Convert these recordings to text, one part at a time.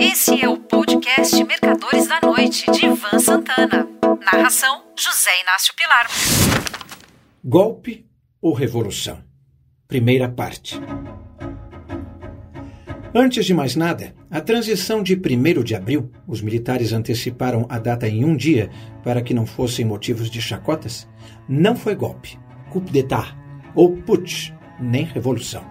Esse é o podcast Mercadores da Noite, de Ivan Santana. Narração: José Inácio Pilar. Golpe ou revolução? Primeira parte. Antes de mais nada, a transição de 1 de abril, os militares anteciparam a data em um dia para que não fossem motivos de chacotas, não foi golpe, coup d'état ou putsch, nem revolução.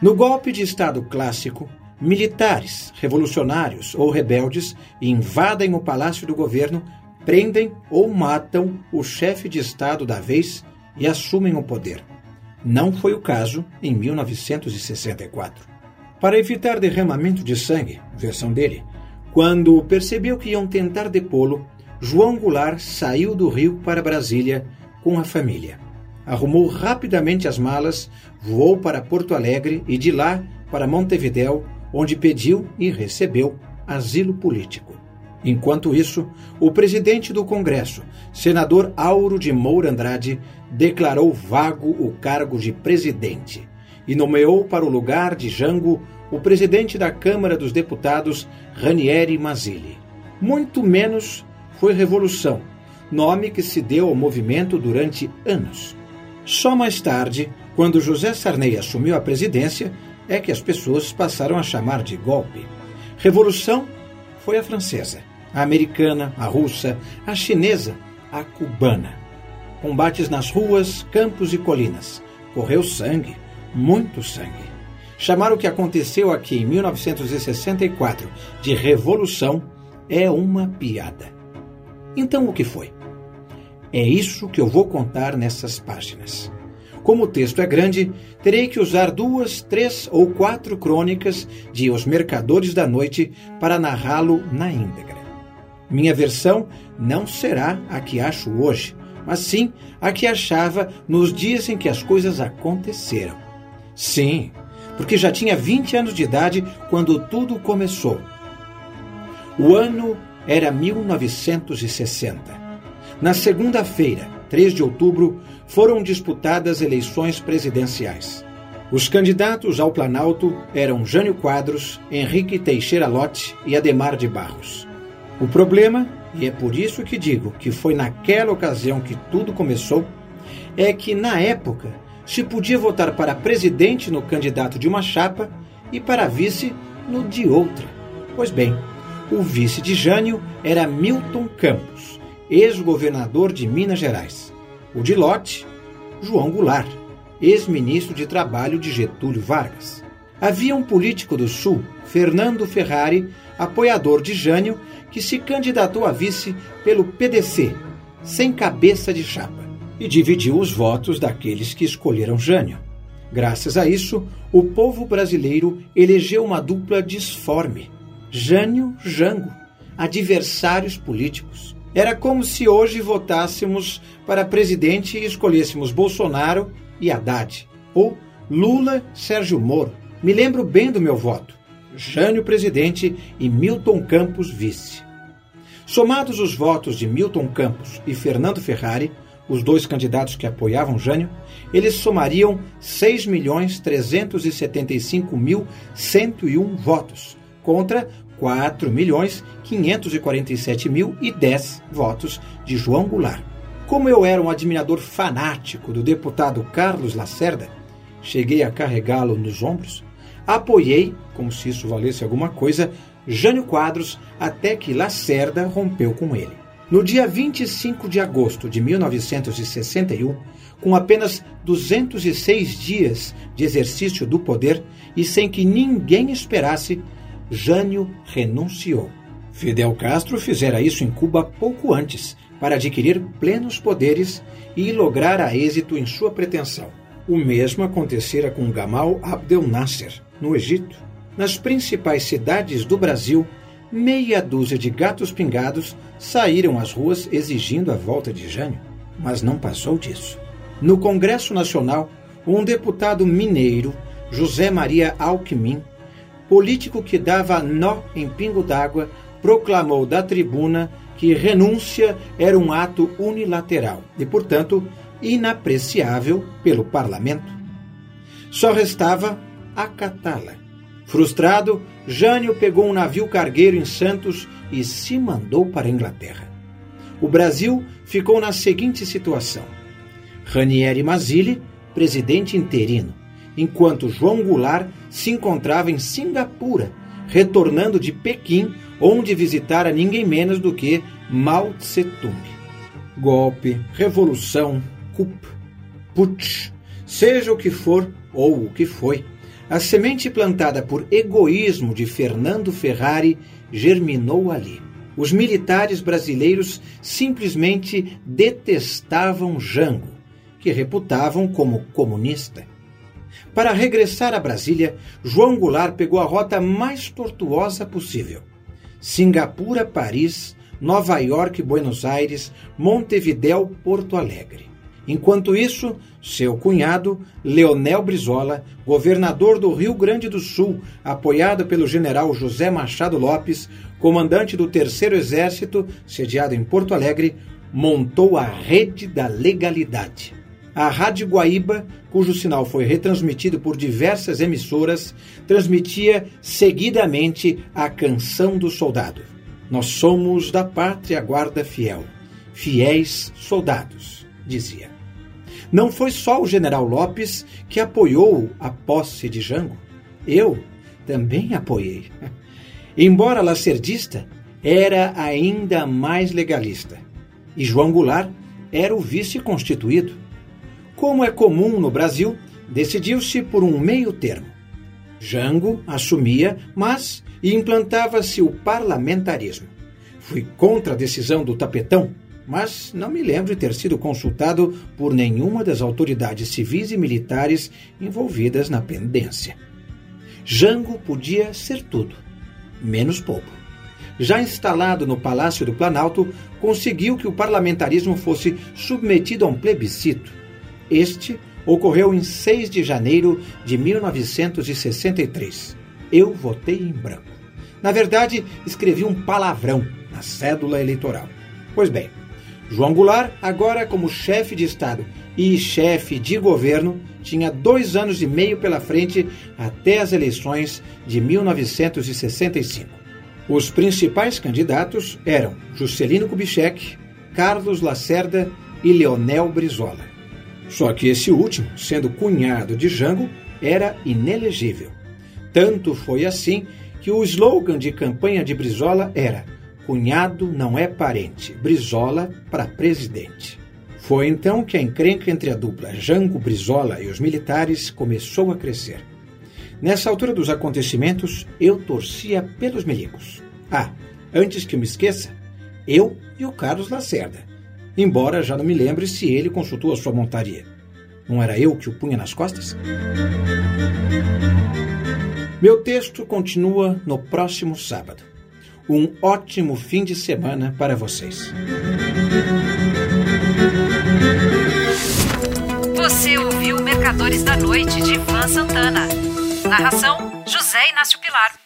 No golpe de Estado clássico, militares, revolucionários ou rebeldes invadem o palácio do governo, prendem ou matam o chefe de Estado da vez e assumem o poder. Não foi o caso em 1964. Para evitar derramamento de sangue, versão dele, quando percebeu que iam tentar depô-lo, João Goulart saiu do Rio para Brasília com a família. Arrumou rapidamente as malas, voou para Porto Alegre e de lá para Montevidéu, onde pediu e recebeu asilo político. Enquanto isso, o presidente do Congresso, senador Auro de Moura Andrade, declarou vago o cargo de presidente e nomeou para o lugar de Jango o presidente da Câmara dos Deputados, Ranieri Mazzilli. Muito menos foi revolução, nome que se deu ao movimento durante anos. Só mais tarde, quando José Sarney assumiu a presidência, é que as pessoas passaram a chamar de golpe. Revolução foi a francesa, a americana, a russa, a chinesa, a cubana. Combates nas ruas, campos e colinas. Correu sangue, muito sangue. Chamar o que aconteceu aqui em 1964 de revolução é uma piada. Então o que foi? É isso que eu vou contar nessas páginas. Como o texto é grande, terei que usar duas, três ou quatro crônicas de Os Mercadores da Noite para narrá-lo na íntegra. Minha versão não será a que acho hoje, mas sim a que achava nos dias em que as coisas aconteceram. Sim, porque já tinha 20 anos de idade quando tudo começou. O ano era 1960. Na segunda-feira, 3 de outubro, foram disputadas eleições presidenciais. Os candidatos ao Planalto eram Jânio Quadros, Henrique Teixeira Lotte e Ademar de Barros. O problema, e é por isso que digo que foi naquela ocasião que tudo começou, é que na época se podia votar para presidente no candidato de uma chapa e para vice no de outra. Pois bem, o vice de Jânio era Milton Campos, ex-governador de Minas Gerais. O de Lote, João Goulart, ex-ministro de Trabalho de Getúlio Vargas. Havia um político do Sul, Fernando Ferrari, apoiador de Jânio, que se candidatou a vice pelo PDC, sem cabeça de chapa, e dividiu os votos daqueles que escolheram Jânio. Graças a isso, o povo brasileiro elegeu uma dupla disforme: Jânio-Jango, adversários políticos. Era como se hoje votássemos para presidente e escolhêssemos Bolsonaro e Haddad, ou Lula, Sérgio Moro. Me lembro bem do meu voto. Jânio presidente e Milton Campos vice. Somados os votos de Milton Campos e Fernando Ferrari, os dois candidatos que apoiavam Jânio, eles somariam 6.375.101 votos, contra 4 milhões 547 mil e 10 votos de João Goulart. Como eu era um admirador fanático do deputado Carlos Lacerda, cheguei a carregá-lo nos ombros, apoiei, como se isso valesse alguma coisa, Jânio Quadros até que Lacerda rompeu com ele. No dia 25 de agosto de 1961, com apenas 206 dias de exercício do poder e sem que ninguém esperasse, Jânio renunciou. Fidel Castro fizera isso em Cuba pouco antes, para adquirir plenos poderes e lograr êxito em sua pretensão. O mesmo acontecera com Gamal Abdel Nasser, no Egito. Nas principais cidades do Brasil, meia dúzia de gatos pingados saíram às ruas exigindo a volta de Jânio, mas não passou disso. No Congresso Nacional, um deputado mineiro, José Maria Alckmin, político que dava nó em pingo d'água, proclamou da tribuna que renúncia era um ato unilateral e, portanto, inapreciável pelo parlamento. Só restava acatá-la. Frustrado, Jânio pegou um navio cargueiro em Santos e se mandou para a Inglaterra. O Brasil ficou na seguinte situação: Ranieri Mazzilli, presidente interino, enquanto João Goulart se encontrava em Singapura, retornando de Pequim, onde visitara ninguém menos do que Mao Tse-tung. Golpe, revolução, coup, putsch, seja o que for ou o que foi, a semente plantada por egoísmo de Fernando Ferrari germinou ali. Os militares brasileiros simplesmente detestavam Jango, que reputavam como comunista. Para regressar a Brasília, João Goulart pegou a rota mais tortuosa possível. Singapura, Paris, Nova York, Buenos Aires, Montevidéu, Porto Alegre. Enquanto isso, seu cunhado, Leonel Brizola, governador do Rio Grande do Sul, apoiado pelo general José Machado Lopes, comandante do Terceiro Exército, sediado em Porto Alegre, montou a Rede da Legalidade. A Rádio Guaíba, cujo sinal foi retransmitido por diversas emissoras, transmitia seguidamente a canção do soldado. Nós somos da pátria guarda fiel, fiéis soldados, dizia. Não foi só o general Lopes que apoiou a posse de Jango. Eu também apoiei. Embora lacerdista, era ainda mais legalista. E João Goulart era o vice constituído. Como é comum no Brasil, decidiu-se por um meio termo. Jango assumia, mas implantava-se o parlamentarismo. Fui contra a decisão do tapetão mas não me lembro de ter sido consultado por nenhuma das autoridades civis e militares envolvidas na pendência. Jango podia ser tudo, menos pouco. Já instalado no Palácio do Planalto, conseguiu que o parlamentarismo fosse submetido a um plebiscito. Este ocorreu em 6 de janeiro de 1963. Eu votei em branco. Na verdade, escrevi um palavrão na cédula eleitoral. Pois bem, João Goulart, agora como chefe de Estado e chefe de governo, tinha dois anos e meio pela frente até as eleições de 1965. Os principais candidatos eram Juscelino Kubitschek, Carlos Lacerda e Leonel Brizola. Só que esse último, sendo cunhado de Jango, era inelegível. Tanto foi assim que o slogan de campanha de Brizola era Cunhado não é parente, Brizola para presidente. Foi então que a encrenca entre a dupla Jango Brizola e os militares começou a crescer. Nessa altura dos acontecimentos, eu torcia pelos milicos. Ah, antes que eu me esqueça, eu e o Carlos Lacerda. Embora já não me lembre se ele consultou a sua montaria. Não era eu que o punha nas costas? Meu texto continua no próximo sábado um ótimo fim de semana para vocês. Você ouviu Mercadores da Noite de Ivan Santana. Narração: José Inácio Pilar.